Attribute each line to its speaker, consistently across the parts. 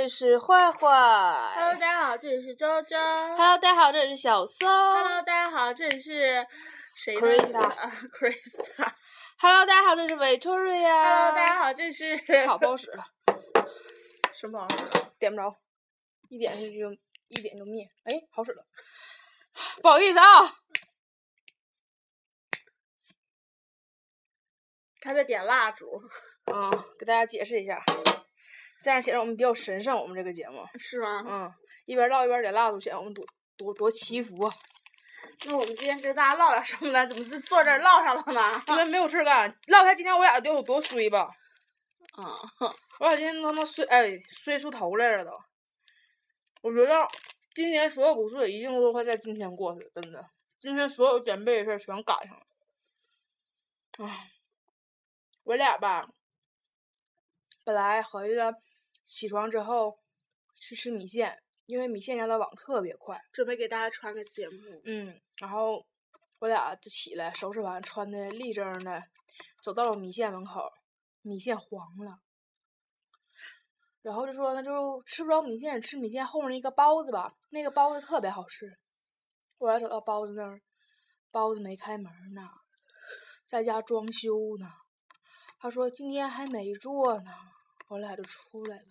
Speaker 1: 里是
Speaker 2: 坏坏。
Speaker 1: Hello，大家好，这里是周周。
Speaker 2: Hello，大家好，这里是小松。
Speaker 1: Hello，大家好，这里是谁呢
Speaker 2: Krista
Speaker 1: 啊，Krista。
Speaker 2: Hello，大家好，这里是 Victoria。
Speaker 1: Hello，大家好，这是
Speaker 2: 好不好使了，
Speaker 1: 什么？
Speaker 2: 点不着，一点就就一点就灭。哎，好使了，不好意思啊。
Speaker 1: 他在点蜡烛，
Speaker 2: 啊，给大家解释一下，这样显得我们比较神圣。我们这个节目，
Speaker 1: 是吗？
Speaker 2: 嗯，一边唠一边点蜡烛，显得我们多多多祈福啊。
Speaker 1: 那我们今天跟大家唠点什么呢？怎么就坐这儿唠上了呢？
Speaker 2: 因为没有事儿干，唠开今天我俩得有多衰吧？
Speaker 1: 啊，
Speaker 2: 我俩今天他妈衰，哎，衰出头来了都。我觉得今年所有不顺一定都会在今天过去，真的。今天所有点背的事儿全赶上了。唉，我俩吧，本来合计着起床之后去吃米线，因为米线家的网特别快。
Speaker 1: 准备给大家传个节目。
Speaker 2: 嗯，然后我俩就起来收拾完，穿的立正的，走到了米线门口，米线黄了。然后就说那就吃不着米线，吃米线后面那个包子吧，那个包子特别好吃。我俩走到包子那儿，包子没开门呢，在家装修呢。他说今天还没做呢，我俩就出来了。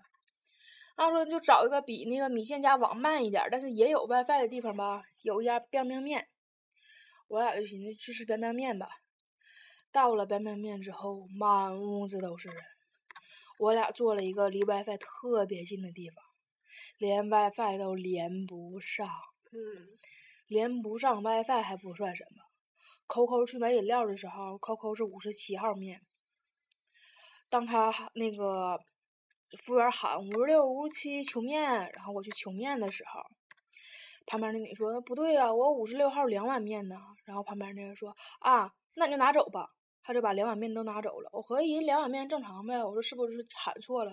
Speaker 2: 然后说就找一个比那个米线家网慢一点儿，但是也有 WiFi 的地方吧，有一家 biang biang 面。我俩就寻思去吃 biang biang 面吧。到了 biang biang 面之后，满屋子都是人。我俩坐了一个离 WiFi 特别近的地方，连 WiFi 都连不上，
Speaker 1: 嗯，
Speaker 2: 连不上 WiFi 还不算什么。Coco 去买饮料的时候，Coco 是五十七号面。当他那个服务员喊五十六、五十七求面，然后我去求面的时候，旁边那女说那不对呀、我五十六号两碗面呢。然后旁边那人说啊，那你就拿走吧。他就把两碗面都拿走了。我合计人两碗面正常呗，我说是不是喊错了？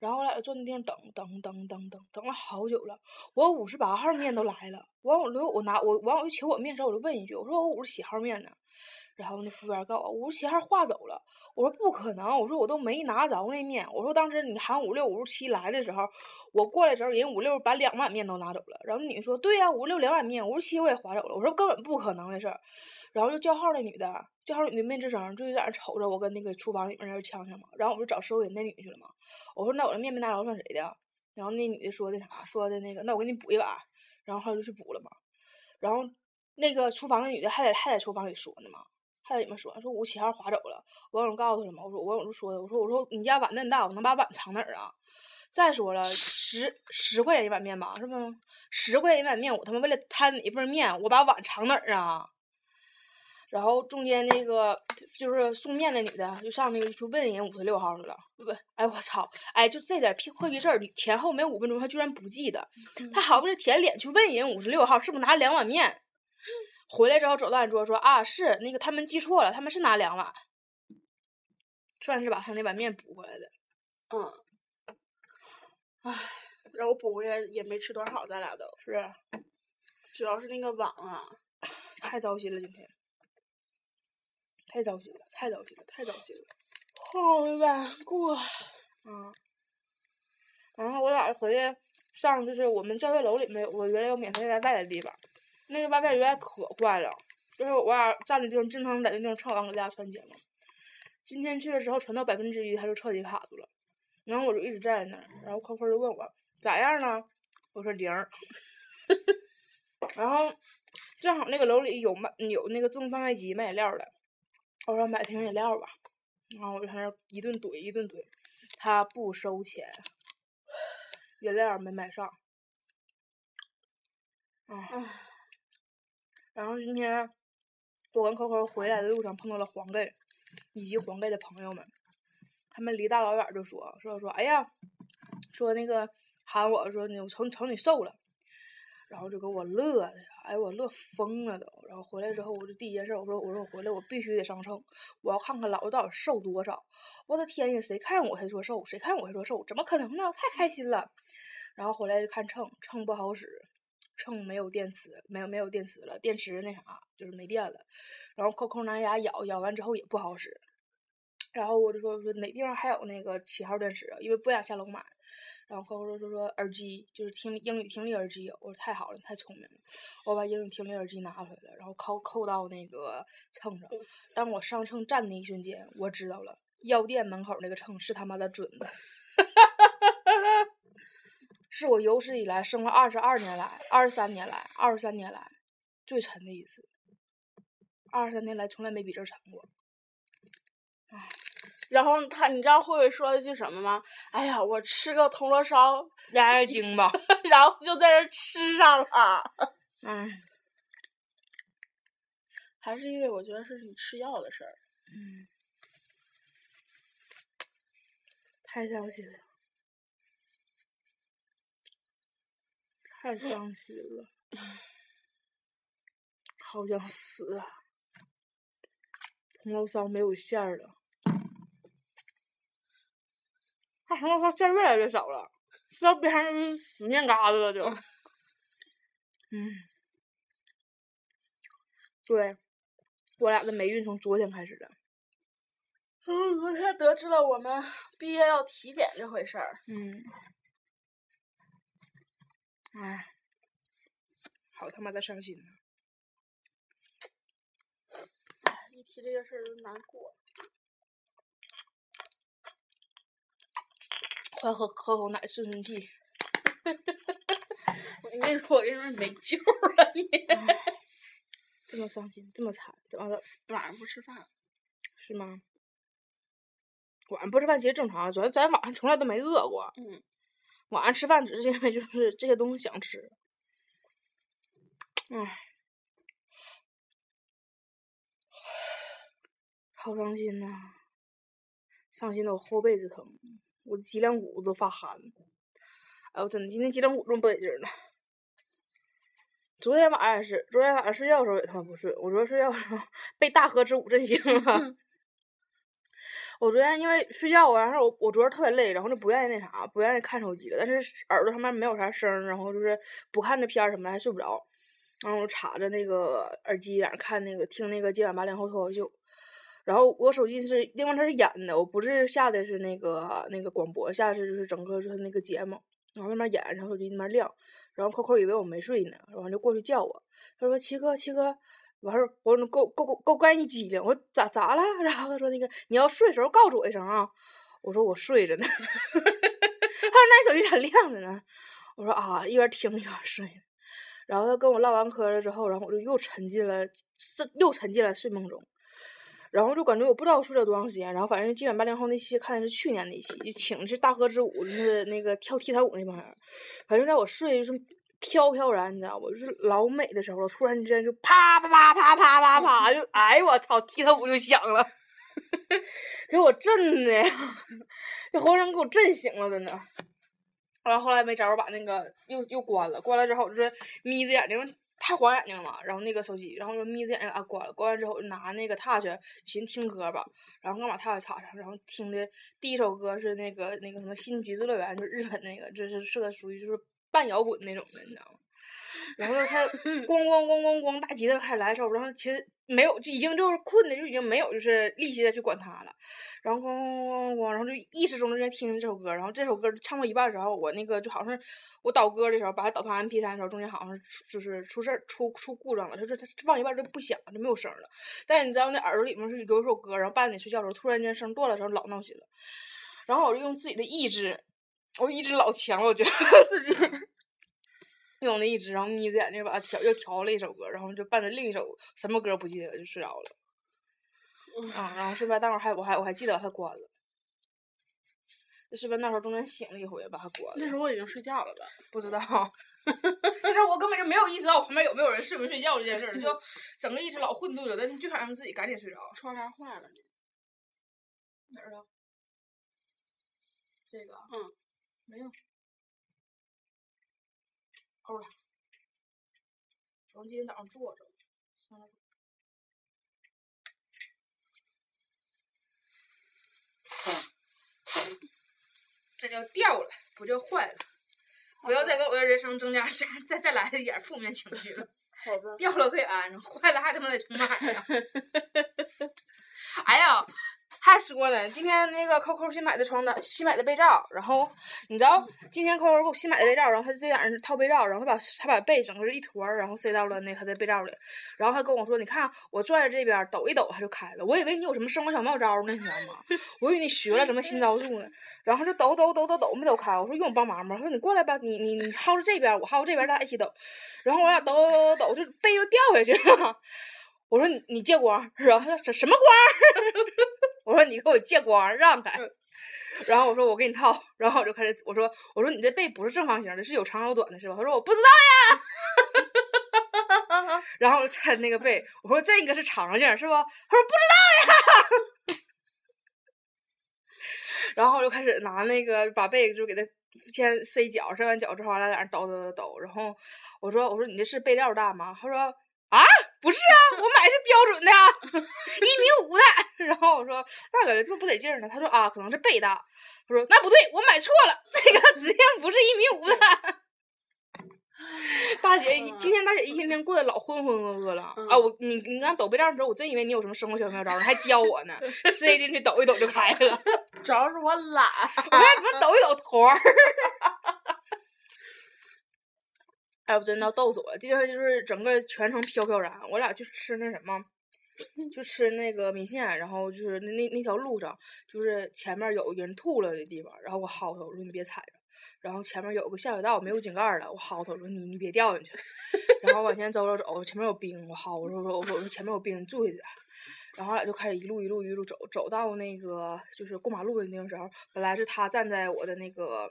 Speaker 2: 然后我俩坐那地方等等等等等等了好久了，我五十八号面都来了，完我就我拿我完我就求我面的时候，我就问一句，我说我五十七号面呢？然后那服务员告诉我五十七号划走了，我说不可能，我说我都没拿着那面，我说当时你喊五六五十七来的时候，我过来的时候人五六把两碗面都拿走了，然后那女的说对呀、五六两碗面，五十七我也划走了，我说根本不可能的事儿，然后就叫号那女的，叫号女的没吱声，就在那瞅着我跟那个厨房里面那儿呛呛嘛，然后我就找收银那女去了嘛，我说那我这面没拿着算谁的？然后那女的说的啥？说的那个那我给你补一碗，然后后来就去补了嘛，然后那个厨房那女的还在还在厨房里说呢嘛。还在里面说说五七号划走了，王勇告诉他了吗？我说王勇就说的，我说我说你家碗那么大，我能把碗藏哪儿啊？再说了，十十块钱一碗面吧，是不？十块钱一碗面，我他妈为了贪你一份面，我把碗藏哪儿啊？然后中间那个就是送面那女的，就上那个去问人五十六号去了，问，哎我操，哎就这点屁破逼事儿，前后没五分钟，他居然不记得，他好不容易舔脸去问人五十六号是不是拿两碗面，回来之后走到俺桌说啊是那个他们记错了，他们是拿两碗，算是把他那碗面补回来的。
Speaker 1: 嗯，唉，让我补回来也没吃多少，咱俩都
Speaker 2: 是啊
Speaker 1: 主要是那个网啊，
Speaker 2: 太糟心了，今天太糟心了，太糟心了，太糟心了。
Speaker 1: 好难过。
Speaker 2: 嗯，然后我俩回去上就是我们教学楼里面有个原来有免费 WiFi 的地方，那个 WiFi 原来可坏了，就是我俩站的地方正常在那地方唱完给大家传节目。今天去的时候传到百分之一，他就彻底卡住了，然后我就一直站在那儿，然后扣扣就问我咋样呢？我说零。然后正好那个楼里有卖有那个自动贩卖机卖饮料的，我说买瓶饮料吧，然后我就在那一顿怼一顿怼，他不收钱，饮料没买上，啊，然后今天我跟扣扣回来的路上碰到了黄盖以及黄盖的朋友们，他们离大老远就说说说，哎呀，说那个喊我说你我瞅瞅你瘦了。然后就给我乐的，哎，我乐疯了都。然后回来之后，我就第一件事，我说，我说我回来我必须得上秤，我要看看老子到底瘦多少。我的天呀，谁看我还说瘦，谁看我还说瘦，怎么可能呢？太开心了。然后回来就看秤，秤不好使，秤没有电池，没有没有电池了，电池那啥就是没电了。然后扣扣拿牙咬，咬完之后也不好使。然后我就说说哪地方还有那个七号电池啊？因为不想下楼买。然后抠抠说说说耳机，就是听英语听力耳机。我说太好了，你太聪明了。我把英语听力耳机拿回来了，然后扣扣到那个秤上。当我上秤站的一瞬间，我知道了，药店门口那个秤是他妈的准的。是我有史以来生了二十二年来、二十三年来、二十三年来最沉的一次。二十三年来从来没比这沉过。
Speaker 1: 然后他，你知道慧慧说了一句什么吗？哎呀，我吃个铜锣烧，
Speaker 2: 压压惊吧。
Speaker 1: 然后就在这吃上了。
Speaker 2: 嗯
Speaker 1: 还是因为我觉得是你吃药的事儿。
Speaker 2: 嗯，太伤心了，太伤心了，好想死啊！红楼烧没有馅儿了。它红楼烧馅儿越来越少了，吃到边上就是死面疙瘩了就。嗯，对，我俩的霉运从昨天开始的。
Speaker 1: 嗯，昨天得知了我们毕业要体检这回事儿。
Speaker 2: 嗯，唉，好他妈的伤心呐！
Speaker 1: 一提这个事儿就难过。
Speaker 2: 快喝喝口奶顺顺气。
Speaker 1: 我跟你说，我跟你说没救了你。
Speaker 2: 这么伤心，这么惨，怎么的？
Speaker 1: 晚上不吃饭。
Speaker 2: 是吗？晚上不吃饭其实正常，主要咱晚上从来都没饿过。
Speaker 1: 嗯。
Speaker 2: 晚上吃饭只是因为就是这些东西想吃。唉，好伤心呐！伤心的我后背子疼，我脊梁骨都发寒。哎，我真的今天脊梁骨这么不得劲儿呢。昨天晚上也是，昨天晚上睡觉的时候也他妈不睡。我昨天睡觉的时候 被大河之舞震醒了。我昨天因为睡觉，然后我我昨天特别累，然后就不愿意那啥，不愿意看手机了。但是耳朵上面没有啥声儿，然后就是不看那片儿什么的还睡不着。然后我插着那个耳机在那看那个听那个今晚八零后脱口秀。然后我手机是因为它是演的，我不是下的是那个那个广播，下的是就是整个就是那个节目。然后那边演，然后手机那边亮，然后扣扣以为我没睡呢，然后就过去叫我，他说七哥七哥，完事儿我说够够够够干一激灵，我说咋咋了？然后他说那个你要睡时候告诉我一声啊，我说我睡着呢，他说那你手机咋亮着呢？我说啊，一边听一边睡。然后他跟我唠完嗑了之后，然后我就又沉浸了，这又沉浸了睡梦中。然后就感觉我不知道睡了多长时间，然后反正今晚八零后那期看的是去年那期，就请的是大河之舞，就是那个跳踢踏舞那帮人。反正在我睡就是飘飘然，你知道不？就是老美的时候，突然之间就啪啪啪啪啪啪啪，就哎我操，踢踏舞就响了，给我震的呀，这浑身给我震醒了，真的。然后后来没招儿，把那个又又关了，关了之后就是眯着眼睛。太晃眼睛了，然后那个手机，然后就眯着眼睛啊关了，关完之后拿那个 touch 寻听歌吧，然后刚把 touch 插上，然后听的第一首歌是那个那个什么新橘子乐园，就日本那个，就是是个属于就是半摇滚那种的，你知道吗？然后他 咣咣咣咣咣大吉他开始来的时候，然后其实没有，就已经就是困的就已经没有就是力气再去管他了。然后咣咣咣咣，然后就意识中就在听这首歌，然后这首歌唱到一半的时候，我那个就好像是我导歌的时候，把它导到 M P 三的时候，中间好像是出就是出事儿出出故障了，就是它放一半就不响，就没有声了。但你知道那耳朵里面是有一首歌，然后半夜睡觉的时候突然间声断了的时候，老闹心了。然后我就用自己的意志，我一直老强了，我觉得 自己 用我的意志，然后眯着眼睛把它调又调了一首歌，然后就伴着另一首什么歌不记得了就睡着了。啊，然后顺便那会儿还我还我还记得把它关了。就顺便那时候中间醒了一回，把它关了。
Speaker 1: 那时候我已经睡觉了吧？
Speaker 2: 不知道，那时候我根本就没有意识到我旁边有没有人睡没睡觉这件事儿，就整个一直老混沌了，但是就想让自己赶紧睡着。
Speaker 1: 窗帘坏了呢。
Speaker 2: 哪儿啊？这个啊？
Speaker 1: 嗯。
Speaker 2: 没有。欧了。我今天早上坐着。算了。这叫掉了，不叫坏了。不要再给我的人生增加 再再再来一点负面情绪了。掉了可以安上，坏了还他妈得重买呀！哎呀，还说呢，今天那个扣扣新买的床单，新买的被罩，然后你知道今天扣扣给我新买的被罩，然后他自己在那套被罩，然后他把他把被整个是一坨，然后塞到了那他的被罩里，然后他跟我说，你看我拽着这边抖一抖，它就开了。我以为你有什么生活小妙招呢，你知道吗？我以为你学了什么新招数呢，然后就抖抖抖抖抖没抖开，我说用我帮忙吗？他说你过来吧，你你你薅着这边，我薅这边，咱俩一起抖，然后我俩抖抖抖抖，就被就掉下去了。我说你你借光，然后他说什什么光？我说你给我借光，让开。然后我说我给你套，然后我就开始我说我说你这被不是正方形的，是有长有短的，是吧？他说我不知道呀。然后我就抻那个被，我说这个是长形是不？他说不知道呀。然后我就开始拿那个把被就给他先塞脚，塞完脚之后，俺俩在那抖抖抖抖。然后我说我说你这是被料大吗？他说啊。不是啊，我买是标准的，一米五的。然后我说那感觉这么不得劲儿呢。他说啊，可能是背大。他说那不对，我买错了，这个指定不是一米五的。大姐，今天大姐一天天过得老浑浑噩噩了啊！我你你刚抖被罩的时候，我真以为你有什么生活小妙招，你还教我呢。塞进去抖一抖就开了，
Speaker 1: 主要是我懒。
Speaker 2: 我为什么抖一抖坨儿？哎，我真的要逗死我了！今天就是整个全程飘飘然。我俩去吃那什么，就吃那个米线，然后就是那那那条路上，就是前面有人吐了的地方，然后我薅他，我说你别踩着。然后前面有个下水道，没有井盖了，我薅他，我说你你别掉进去。然后往前走走走，前面有冰，我薅我说我说我说前面有冰，你注意点。然后我俩就开始一路一路一路走，走到那个就是过马路的那个时候，本来是他站在我的那个。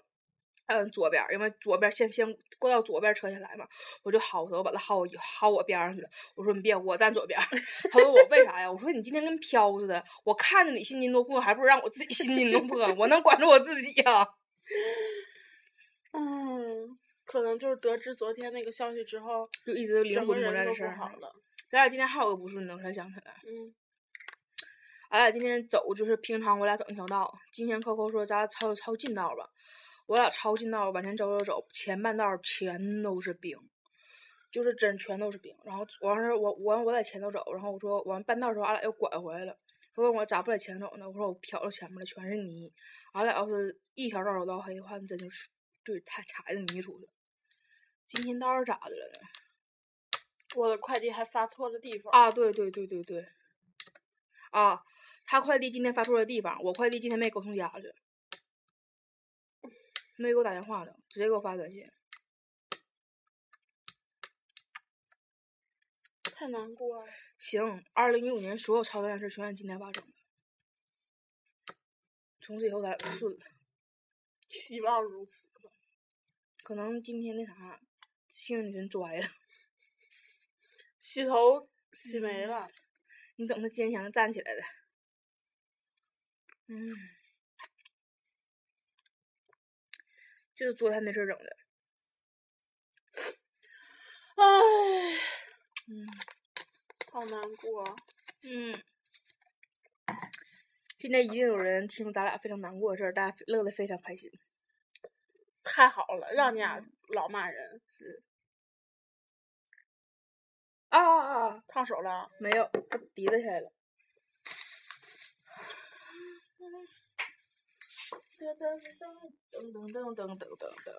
Speaker 2: 嗯，左边，因为左边先先过到左边车先来嘛，我就薅他，我把他薅薅我边上去了。我说你别，我站左边。他问我为啥呀？我说你今天跟飘似的，我看着你心惊肉破，还不如让我自己心惊肉破，我能管住我自己呀。
Speaker 1: 嗯，可能就是得知昨天那个消息之后，
Speaker 2: 就一直灵魂不在
Speaker 1: 人都
Speaker 2: 的事儿。
Speaker 1: 好了。
Speaker 2: 咱俩今天还有个不顺的，我才想起来。
Speaker 1: 嗯，
Speaker 2: 俺俩今天走就是平常我俩走那条道，今天 Coco 说咱俩抄抄近道吧，我俩抄近道往前走走走，前半道全都是冰，就是真全都是冰。然后完事儿我我我在前头走，然后我说完半道的时候俺俩又拐回来了，他问我咋不在前走呢？我说我瞟到前面了，全是泥。俺俩要是一条道走到黑的话，那真就是对太踩着泥出去了。今天倒是咋的了呢？
Speaker 1: 我的快递还发错了地方。
Speaker 2: 啊，对对对对对，啊，他快递今天发错了地方，我快递今天没给我送家去，没给我打电话的，直接给我发短信。
Speaker 1: 太难过了。
Speaker 2: 行，二零一五年所有操蛋的事全在今天发生的，从此以后咱俩就顺了。
Speaker 1: 希望如此吧。
Speaker 2: 可能今天那啥，幸运女神拽了，
Speaker 1: 洗头洗没了。
Speaker 2: 你等他坚强的站起来的。嗯，这是昨天的事儿整的。
Speaker 1: 唉，
Speaker 2: 嗯
Speaker 1: 好难过。
Speaker 2: 嗯，现在一定有人听咱俩非常难过的事儿，大家乐得非常开心。
Speaker 1: 太好了，让你俩老骂人是。
Speaker 2: 啊啊啊！
Speaker 1: 烫手了。
Speaker 2: 没有，他滴了下来了。噔噔噔噔噔噔噔噔噔。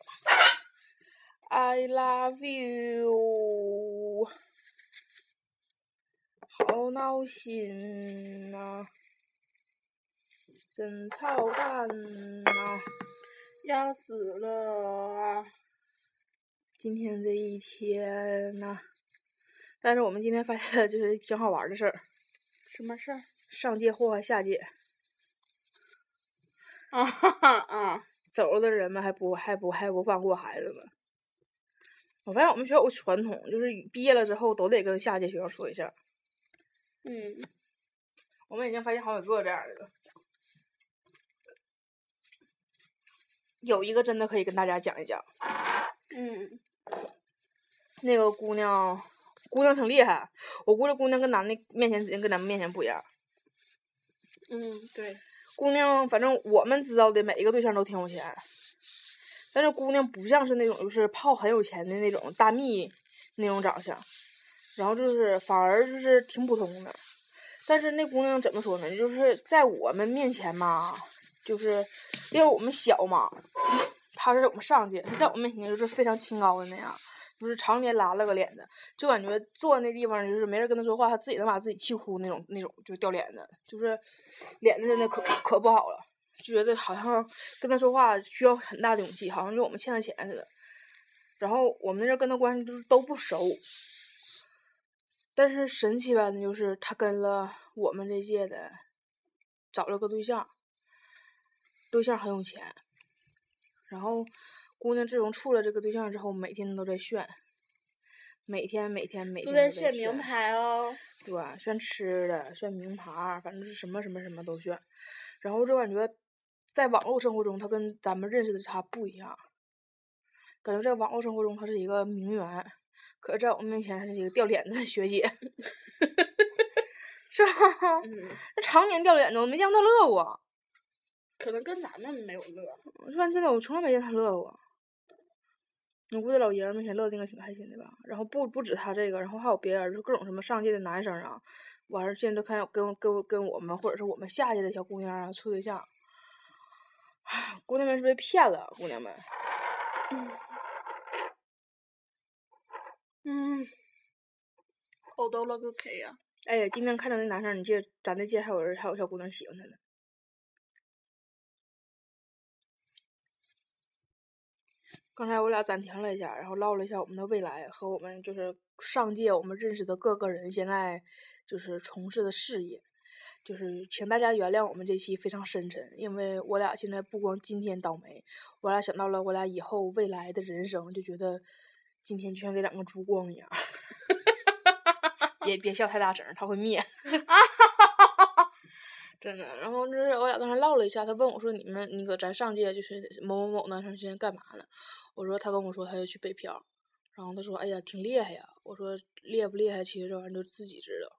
Speaker 2: I love you，好闹心呐、真操蛋呐、
Speaker 1: 要死了啊！
Speaker 2: 今天这一天呐、但是我们今天发现了就是挺好玩儿的事儿，
Speaker 1: 什么事儿？
Speaker 2: 上界祸害下界，
Speaker 1: 啊哈哈啊！
Speaker 2: 走了的人们还不还不还不放过孩子们。我发现我们学校有个传统，就是毕业了之后都得跟下届学生说一下。
Speaker 1: 嗯，
Speaker 2: 我们已经发现好几个这样的了。有一个真的可以跟大家讲一讲，
Speaker 1: 嗯，
Speaker 2: 那个姑娘，姑娘挺厉害，我估计姑娘跟男的面前指定跟咱们面前不一样。
Speaker 1: 嗯，对，
Speaker 2: 姑娘，反正我们知道的每一个对象都挺有钱，但是姑娘不像是那种就是泡很有钱的那种大蜜那种长相，然后就是反而就是挺普通的。但是那姑娘怎么说呢？就是在我们面前嘛，就是因为我们小嘛，她是我们上届，她在我们面前就是非常清高的那样，就是常年拉了个脸的，就感觉坐那地方就是没人跟他说话，他自己能把自己气哭那种那种，就掉脸子，就是脸子真的可可不好了，就觉得好像跟他说话需要很大的勇气，好像就我们欠他钱似的。然后我们那阵儿跟他关系就是都不熟，但是神奇般的就是他跟了我们这届的找了个对象，对象很有钱，然后姑娘自从处了这个对象之后，每天都在炫，每天每天每天
Speaker 1: 都在
Speaker 2: 炫
Speaker 1: 炫名牌哦。
Speaker 2: 对，炫吃的，炫名牌，反正是什么什么什么都炫。然后就感觉在网络生活中，他跟咱们认识的他不一样，感觉在网络生活中他是一个名媛，可是在我们面前他是一个掉脸子的学姐，是吧？
Speaker 1: 嗯，
Speaker 2: 他常年掉脸子，我没见过他乐过。
Speaker 1: 可能跟咱们没有乐。
Speaker 2: 我说真的，我从来没见他乐过。我估计老爷们儿面前乐的应该挺开心的吧。然后不不止他这个，然后还有别人，就各种什么上届的男生啊，完事儿现在都看跟跟跟我们或者是我们下届的小姑娘啊处对象。唉，姑娘们是被骗了，姑娘们。
Speaker 1: 嗯，呕到了个 K 呀、
Speaker 2: 哎呀，今天看到那男生，你记得咱这届还有人还有小姑娘喜欢他呢。刚才我俩暂停了一下，然后唠了一下我们的未来和我们就是上届我们认识的各个人现在就是从事的事业，就是请大家原谅我们这期非常深沉，因为我俩现在不光今天倒霉，我俩想到了我俩以后未来的人生，就觉得今天就像给两个烛光一样。别别笑太大声，它会灭。真的，然后就是我俩刚才唠了一下，他问我说：“你们那个咱上届就是某某某男生现在干嘛呢？”我说：“他跟我说他要去北漂。”然后他说：“哎呀，挺厉害呀。”我说：“厉害不厉害？其实这玩意儿就自己知道，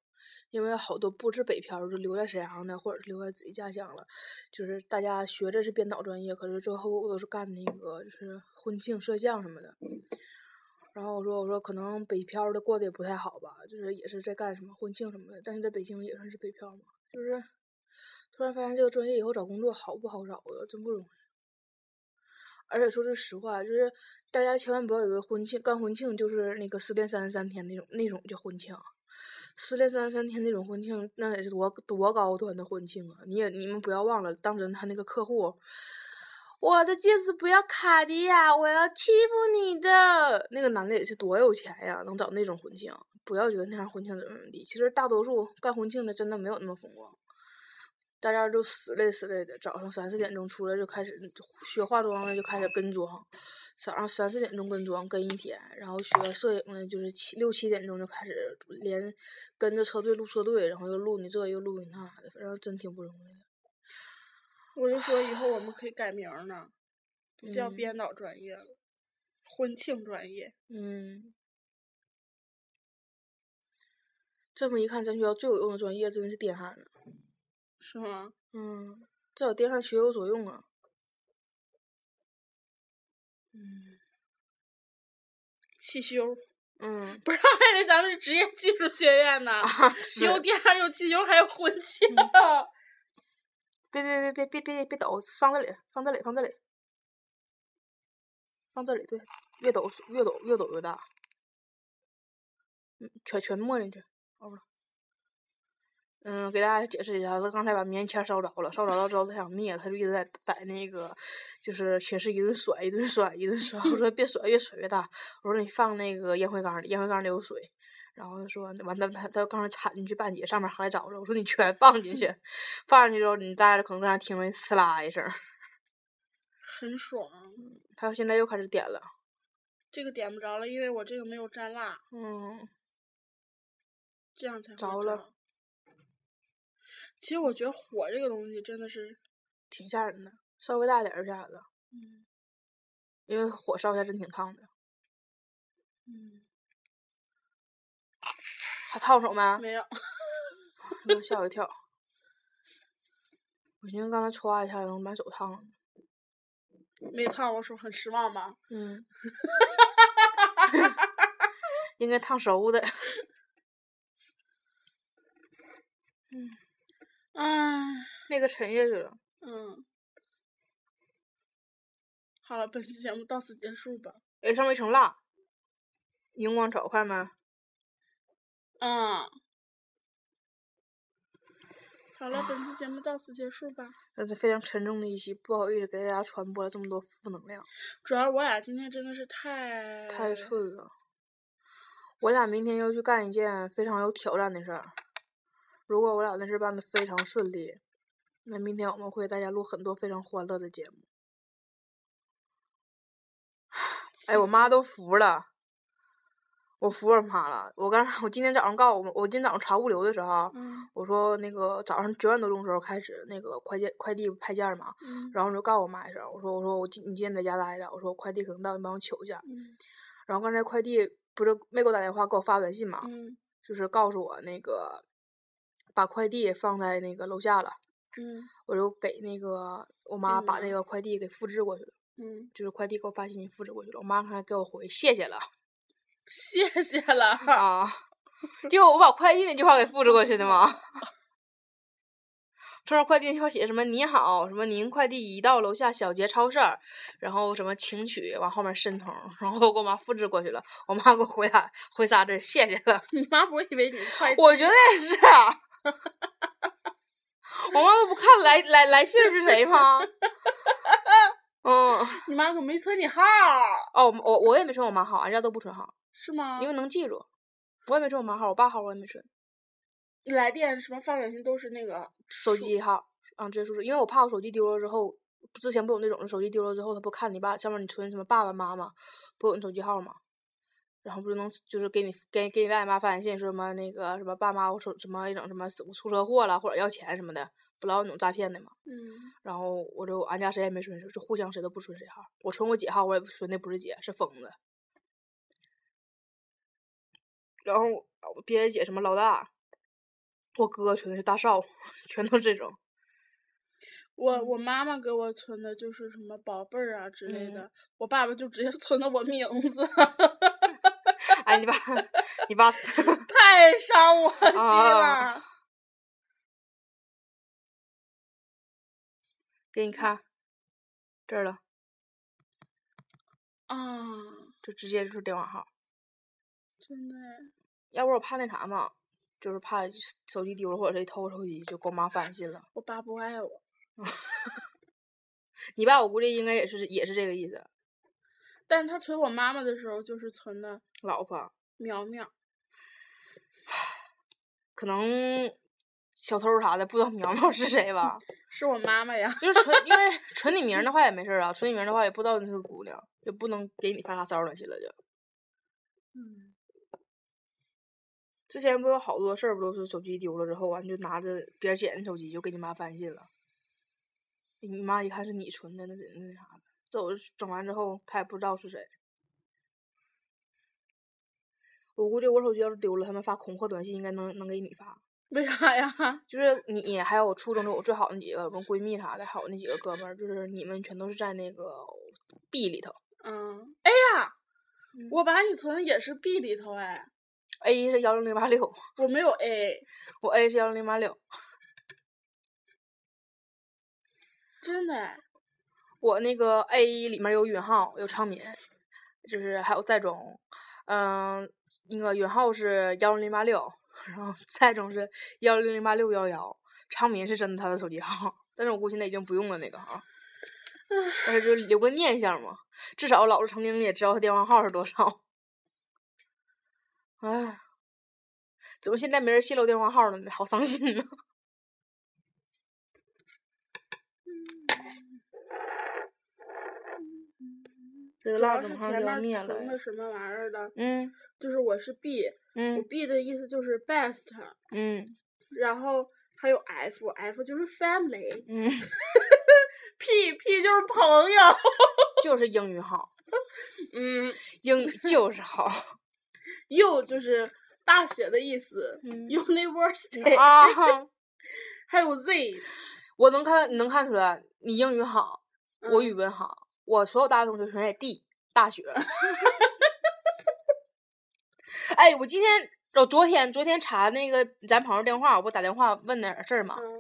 Speaker 2: 因为好多不是北漂，就留在沈阳的，或者是留在自己家乡了。就是大家学的是编导专业，可是最后都是干那个就是婚庆摄像什么的。”然后我说：“我说可能北漂的过得也不太好吧，就是也是在干什么婚庆什么的，但是在北京也算是北漂嘛，就是。”突然发现这个专业以后找工作好不好找呀？真不容易。而且说句实话，就是大家千万不要以为婚庆干婚庆就是那个失恋三十三天那种那种叫婚庆，失恋三十三天那种婚庆那得是多多高端的婚庆啊！你也你们不要忘了，当真他那个客户，我的戒指不要卡地亚，我要欺负你的那个男的也是多有钱呀，能找那种婚庆。不要觉得那样婚庆怎么怎么地，其实大多数干婚庆的真的没有那么风光。大家都死累死累的，早上三四点钟出来就开始学化妆了就开始跟妆，早上三四点钟跟妆跟一天，然后学摄影的就是七六七点钟就开始连跟着车队录车队，然后又录你这又录你那的，反正真挺不容易的。
Speaker 1: 我就说以后我们可以改名儿呢，不叫
Speaker 2: 嗯
Speaker 1: 编导专业了，婚庆专业。
Speaker 2: 嗯，这么一看，咱学校最有用的专业真的是电焊了。
Speaker 1: 是吗？
Speaker 2: 嗯，这有电焊学有所用啊。
Speaker 1: 嗯，汽修。
Speaker 2: 嗯，
Speaker 1: 不是，还以为咱们是职业技术学院呢，
Speaker 2: 啊，是
Speaker 1: 有电有汽修还有混气。
Speaker 2: 别别别别别别别抖，放这里，放这里，放这里，放这里，对，越抖越抖越抖越大，嗯，全全没进去，哦不是，嗯，给大家解释一下，他刚才把棉签烧着了，烧着了之后他想灭，他就一直在在那个，就是寝室一顿甩，一顿甩，一顿甩，我说别甩，越甩越大，我说你放那个烟灰缸里，烟灰缸里有水。然后他说，完他他他刚才铲进去半截，上面还着着。我说你全放进去，放进去之后，你大家可能在那听着呲啦一声。
Speaker 1: 很爽，
Speaker 2: 他现在又开始点了，
Speaker 1: 这个点不着了，因为我这个没有蘸蜡，
Speaker 2: 嗯，
Speaker 1: 这样才会
Speaker 2: 着了。
Speaker 1: 其实我觉得火这个东西真的是，
Speaker 2: 挺吓人的，稍微大点儿就吓人了，
Speaker 1: 嗯
Speaker 2: 因为火烧一下真挺烫的。
Speaker 1: 嗯，
Speaker 2: 还烫手没？
Speaker 1: 没有，
Speaker 2: 我 吓我一跳。我寻思刚才歘一下能把手烫了。
Speaker 1: 没烫我手，很失望吧？
Speaker 2: 嗯，应该烫熟的。
Speaker 1: 唉，
Speaker 2: 那个沉下去了。
Speaker 1: 嗯，好了，本期节目到此结束吧。
Speaker 2: 哎，上面一层蜡，荧光找快吗？
Speaker 1: 嗯，好了，本期节目到此结束吧。
Speaker 2: 这是非常沉重的一期，不好意思给大家传播了这么多负能量，
Speaker 1: 主要我俩今天真的是太
Speaker 2: 太顺了。我俩明天要去干一件非常有挑战的事儿。如果我俩那事办的非常顺利，那明天我们会给大家录很多非常欢乐的节目。哎，我妈都服了，我服我妈了。我刚我今天早上告诉我，我今天早上查物流的时候，
Speaker 1: 嗯
Speaker 2: 我说那个早上九点多钟的时候开始那个快件快递派件儿嘛，
Speaker 1: 嗯
Speaker 2: 然后我就告诉我妈一声，我说我说我今你今天在家待着，我说我快递可能到，你帮我取一下。
Speaker 1: 嗯
Speaker 2: 然后刚才快递不是没给我打电话，给我发短信嘛，
Speaker 1: 嗯
Speaker 2: 就是告诉我那个把快递放在那个楼下了，
Speaker 1: 嗯
Speaker 2: 我就给那个我妈把那个快递给复制过去了，
Speaker 1: 嗯，
Speaker 2: 就是快递给我发信息复制过去了，我妈还给我回谢谢了
Speaker 1: 谢谢了。
Speaker 2: 啊，就我把快递那句话给复制过去的嘛。上面快递那句话写什么？你好，什么您快递已到楼下小杰超市，然后什么请取，往后面申通，然后我给我妈复制过去了。我妈给我回答回仨字谢谢了。
Speaker 1: 你妈不会以为你快递？
Speaker 2: 我觉得也是啊。我妈都不看来来来信儿是谁吗？嗯，
Speaker 1: 你妈可没存你号儿，
Speaker 2: 哦，我我也没存我妈号，俺家都不存号，
Speaker 1: 是吗？
Speaker 2: 因为能记住。我也没存我妈号，我爸号我也没存，
Speaker 1: 来电什么发短信都是那个
Speaker 2: 手机号啊，直接输入，因为我怕我手机丢了之后，之前不有那种手机丢了之后，他不看你爸上面你存什么爸爸妈妈，不有你手机号吗？然后不就能就是给你给给你爸你妈发短信说什么那个什么爸妈我出什么一种什么我出车祸了或者要钱什么的，不老有那种诈骗的嘛。
Speaker 1: 嗯
Speaker 2: 然后我就俺家谁也没存，就互相谁都不存谁号。我存我姐号，我也存的不是姐，是疯子。然后我别的姐什么老大，我哥存的是大少，全都这种。
Speaker 1: 我我妈妈给我存的就是什么宝贝儿啊之类
Speaker 2: 嗯
Speaker 1: 的，我爸爸就直接存的我名字，
Speaker 2: 哎，你爸，你爸，
Speaker 1: 太伤我心
Speaker 2: 啊
Speaker 1: 了。
Speaker 2: 给你看，这儿了，
Speaker 1: 啊，
Speaker 2: 就直接就是电话号。
Speaker 1: 真的，
Speaker 2: 要不我怕那啥嘛，就是怕手机丢了或者谁偷手机，就给我妈发短信了。
Speaker 1: 我爸不爱我。
Speaker 2: 你爸我估计应该也是也是这个意思，
Speaker 1: 但他存我妈妈的时候，就是存的
Speaker 2: 老婆。
Speaker 1: 苗苗。
Speaker 2: 可能小偷啥的不知道苗苗是谁吧？
Speaker 1: 是我妈妈呀。
Speaker 2: 就是存，因为 存你名的话也没事儿啊，存你名的话也不知道你是个姑娘，也不能给你发啥骚扰短信了就。
Speaker 1: 嗯，
Speaker 2: 之前不有好多事儿，不都是手机丢了之后，完就拿着别人捡的手机就给你妈翻信了。你妈一看是你存的，那真那啥的。这我整完之后，他也不知道是谁。我估计我手机要是丢了，他们发恐吓短信应该能能给你发。
Speaker 1: 为啥呀？
Speaker 2: 就是你还有我初中的我最好那几个跟闺蜜啥的，还有那几个哥们儿，就是你们全都是在那个 B 里头。
Speaker 1: 嗯，哎呀，我把你存的也是 B 里头哎
Speaker 2: ，A 是幺零零八六，
Speaker 1: 我没有 A，
Speaker 2: 我 A 是幺零零八六。
Speaker 1: 真的哎。
Speaker 2: 我那个 A 里面有允浩，有昌民，就是还有在中，嗯，那个允浩是幺零零八六，然后在中是幺零零八六幺幺，昌民是真的他的手机号，但是我估计现在已经不用了那个号，但是就留个念想嘛，至少老子曾经也知道他电话号是多少。哎，怎么现在没人泄露电话号了呢？好伤心呐！这个
Speaker 1: 主要前面
Speaker 2: 就要灭了
Speaker 1: 存。的什么玩意儿的，
Speaker 2: 嗯
Speaker 1: 就是我是 B，我。
Speaker 2: 嗯
Speaker 1: B 的意思就是 best，
Speaker 2: 嗯。
Speaker 1: 然后还有 F，F 就是 family，P
Speaker 2: 嗯，，
Speaker 1: P P 就是朋友，
Speaker 2: 就是英语好，
Speaker 1: 嗯。
Speaker 2: 英语就是好。
Speaker 1: U 就是大学的意思、
Speaker 2: 嗯
Speaker 1: u n i v e r s i t y
Speaker 2: 啊，
Speaker 1: 还有 Z，
Speaker 2: 我能看，你能看出来，你英语好，我
Speaker 1: 嗯
Speaker 2: 语文好，我所有大学同学全在 D 大学。哎，我今天，我昨天昨天查那个咱朋友电话，我不打电话问点事儿嘛，
Speaker 1: 嗯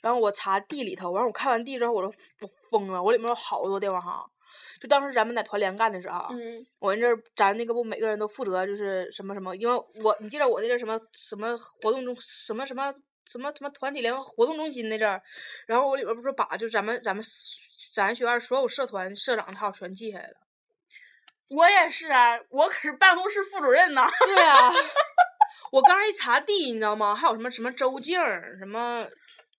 Speaker 2: 然后我查地里头，完了我看完地之后，我都我疯了，我里面有好多电话号。就当时咱们在团联干的时候，
Speaker 1: 嗯
Speaker 2: 我那阵儿咱那个不每个人都负责就是什么什么，因为我你记得我那阵儿什么什么活动中什么什么什么什么团体联合活动中心那阵儿，然后我里边儿不是把就咱们咱们咱学院所有社团社长号全记下来了。
Speaker 1: 我也是啊，我可是办公室副主任呢。
Speaker 2: 对啊，我刚才一查地，你知道吗？还有什么什么周静儿，什么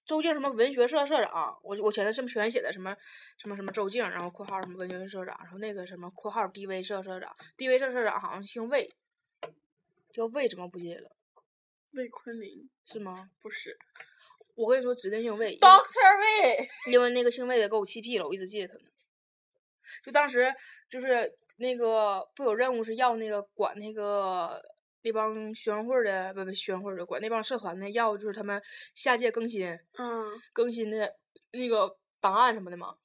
Speaker 2: 周静什么文学社社长，我我全都这么全写的什么什么什么周静，然后括号什么文学社社长，然后那个什么括号 DV 社社长，DV 社社长好像姓魏，叫魏怎么不记得了？
Speaker 1: 魏坤林
Speaker 2: 是吗？
Speaker 1: 不是
Speaker 2: 我跟你说，指定姓魏
Speaker 1: ，Doctor 魏，
Speaker 2: 因为那个姓魏的给我气屁了，我一直记得他呢。就当时就是那个不有任务是要那个管那个那帮学生会的不不学生会的管那帮社团的要就是他们下届更新
Speaker 1: 嗯
Speaker 2: 更新的那个档案什么的嘛，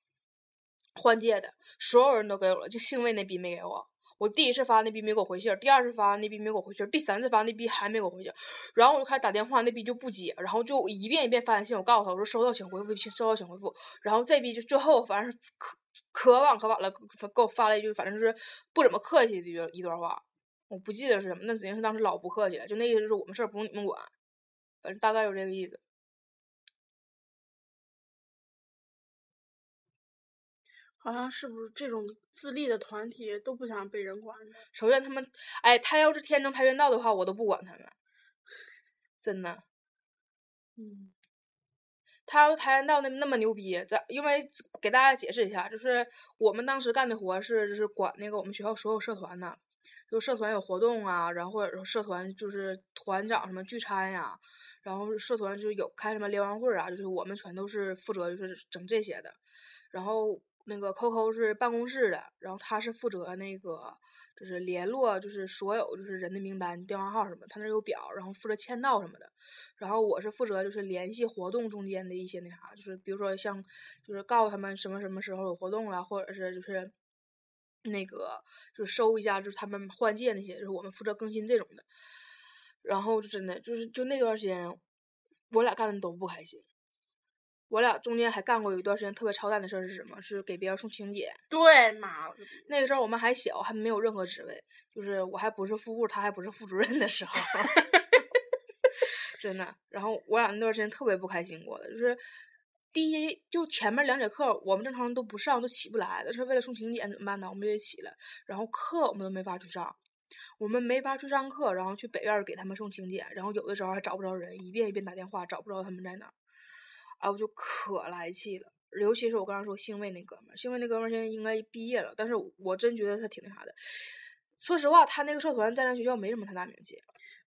Speaker 2: 换届的所有人都给我了，就姓魏那逼没给我。我第一次发那逼没给我回信，第二次发那逼没给我回信，第三次发那逼还没给我回信，然后我就开始打电话，那逼就不接，然后就一遍一遍发短信，我告诉他我说收到请回复，请收到请回复，然后这逼就最后反正是可可晚可晚了，给我发了一句反正就是不怎么客气的一段一段话，我不记得是什么，那指定是当时老不客气了，就那意思就是我们事儿不用你们管，反正大概就这个意思。
Speaker 1: 好像是不是这种自立的团体都不想被人管的？
Speaker 2: 首先他们，哎，他要是天生跆拳道的话，我都不管他们，真的。
Speaker 1: 嗯
Speaker 2: 他要是跆拳道那那么牛逼，咱因为给大家解释一下，就是我们当时干的活是就是管那个我们学校所有社团的，就社团有活动啊，然后或者说社团就是团长什么聚餐呀、然后社团就是有开什么联欢会儿啊，就是我们全都是负责就是整这些的，然后那个 Coco 是办公室的，然后他是负责那个就是联络就是所有就是人的名单、电话号什么，他那有表，然后负责签到什么的。然后我是负责就是联系活动中间的一些那啥，就是比如说像就是告诉他们什么什么时候有活动了，或者是就是那个就收一下就是他们换届那些，就是我们负责更新这种的。然后就真的就是就那段时间，我俩干的都不开心。我俩中间还干过有一段时间特别操蛋的事儿是什么？是给别人送请柬。
Speaker 1: 对，妈！
Speaker 2: 那个时候我们还小，还没有任何职位，就是我还不是副部，他还不是副主任的时候 真的。然后我俩那段时间特别不开心过的，就是第一就前面两节课我们正常人都不上，都起不来，但是为了送请柬怎么办呢？我们就得起来，然后课我们都没法去上。我们没法去上课，然后去北院给他们送请柬，然后有的时候还找不着人，一遍一遍打电话找不着他们在哪儿，啊，我就可来气了。尤其是我刚刚说兴卫那哥们儿，兴卫那哥们儿现在应该毕业了，但是我真觉得他挺那啥的。说实话，他那个社团在咱学校没什么太大名气。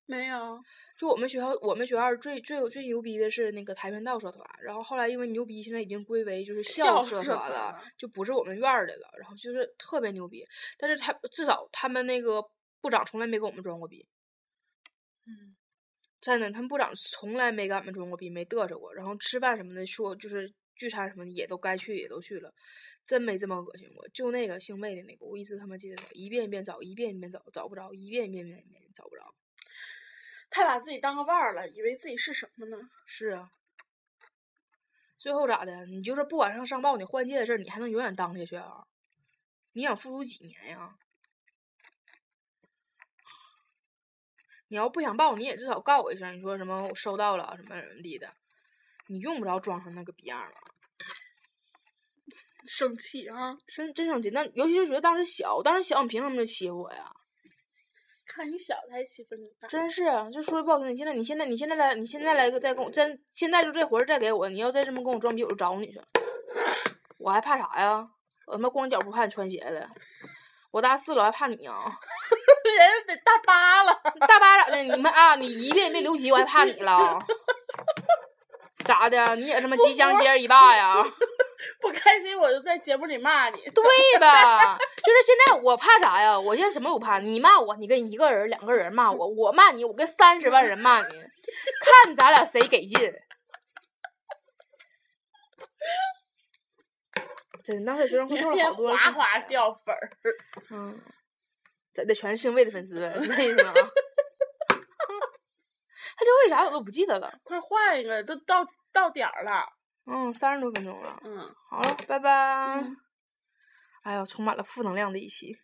Speaker 1: 没有，
Speaker 2: 就我们学校，我们学校最最最牛逼的是那个跆拳道社团，然后后来因为牛逼，现在已经归为就是
Speaker 1: 校
Speaker 2: 社
Speaker 1: 社团
Speaker 2: 了，就不是我们院儿的了，然后就是特别牛逼。但是他至少他们那个部长从来没给我们装过逼，
Speaker 1: 嗯，
Speaker 2: 真的，他们部长从来没跟俺们装过逼，没嘚瑟过。然后吃饭什么的，说就是聚餐什么的也都该去也都去了，真没这么恶心过。就那个姓魏的那个，我一直他妈记得他，一遍一遍找，一遍一遍找，找不着，一遍一遍一遍一遍找不着。
Speaker 1: 太把自己当个腕儿了，以为自己是什么呢？
Speaker 2: 是啊。最后咋的？你就是不往上上报你换届的事儿，你还能永远当下去啊？你想复读几年呀？你要不想报，你也至少告我一声，你说什么我收到了什么什么地的，你用不着装成那个逼样儿了。
Speaker 1: 生气啊！
Speaker 2: 生真生气，那尤其是觉得当时小，当时小你凭什么就欺负我呀？
Speaker 1: 看你小才欺负你大。
Speaker 2: 真是，啊就说句不好听的，现在你现在你现在来，你现在来个再跟我，真现在就这活儿再给我，你要再这么跟我装逼，我就找你去。我还怕啥呀？我他妈光脚不怕你穿鞋的，我大四了我还怕你啊？
Speaker 1: 人家得大巴了，
Speaker 2: 大巴咋的？你们啊，你一遍一遍留级，我还怕你了？咋的？你也这么机枪接着一霸呀？
Speaker 1: 不开心我就在节目里骂你。
Speaker 2: 对吧？就是现在我怕啥呀？我现在什么都不怕。你骂我，你跟一个人、两个人骂我；我骂你，我跟三十万人骂你，看咱俩谁给劲。真的，当时学生会凑了好多
Speaker 1: 哗哗掉粉儿。
Speaker 2: 嗯，真的全是姓魏的粉丝，是这意思吗？他这为啥我都不记得了。
Speaker 1: 快换一个，都到到点儿了。
Speaker 2: 嗯，三十多分钟了。
Speaker 1: 嗯。
Speaker 2: 好了，拜拜。
Speaker 1: 嗯
Speaker 2: 哎呦，充满了负能量的一期。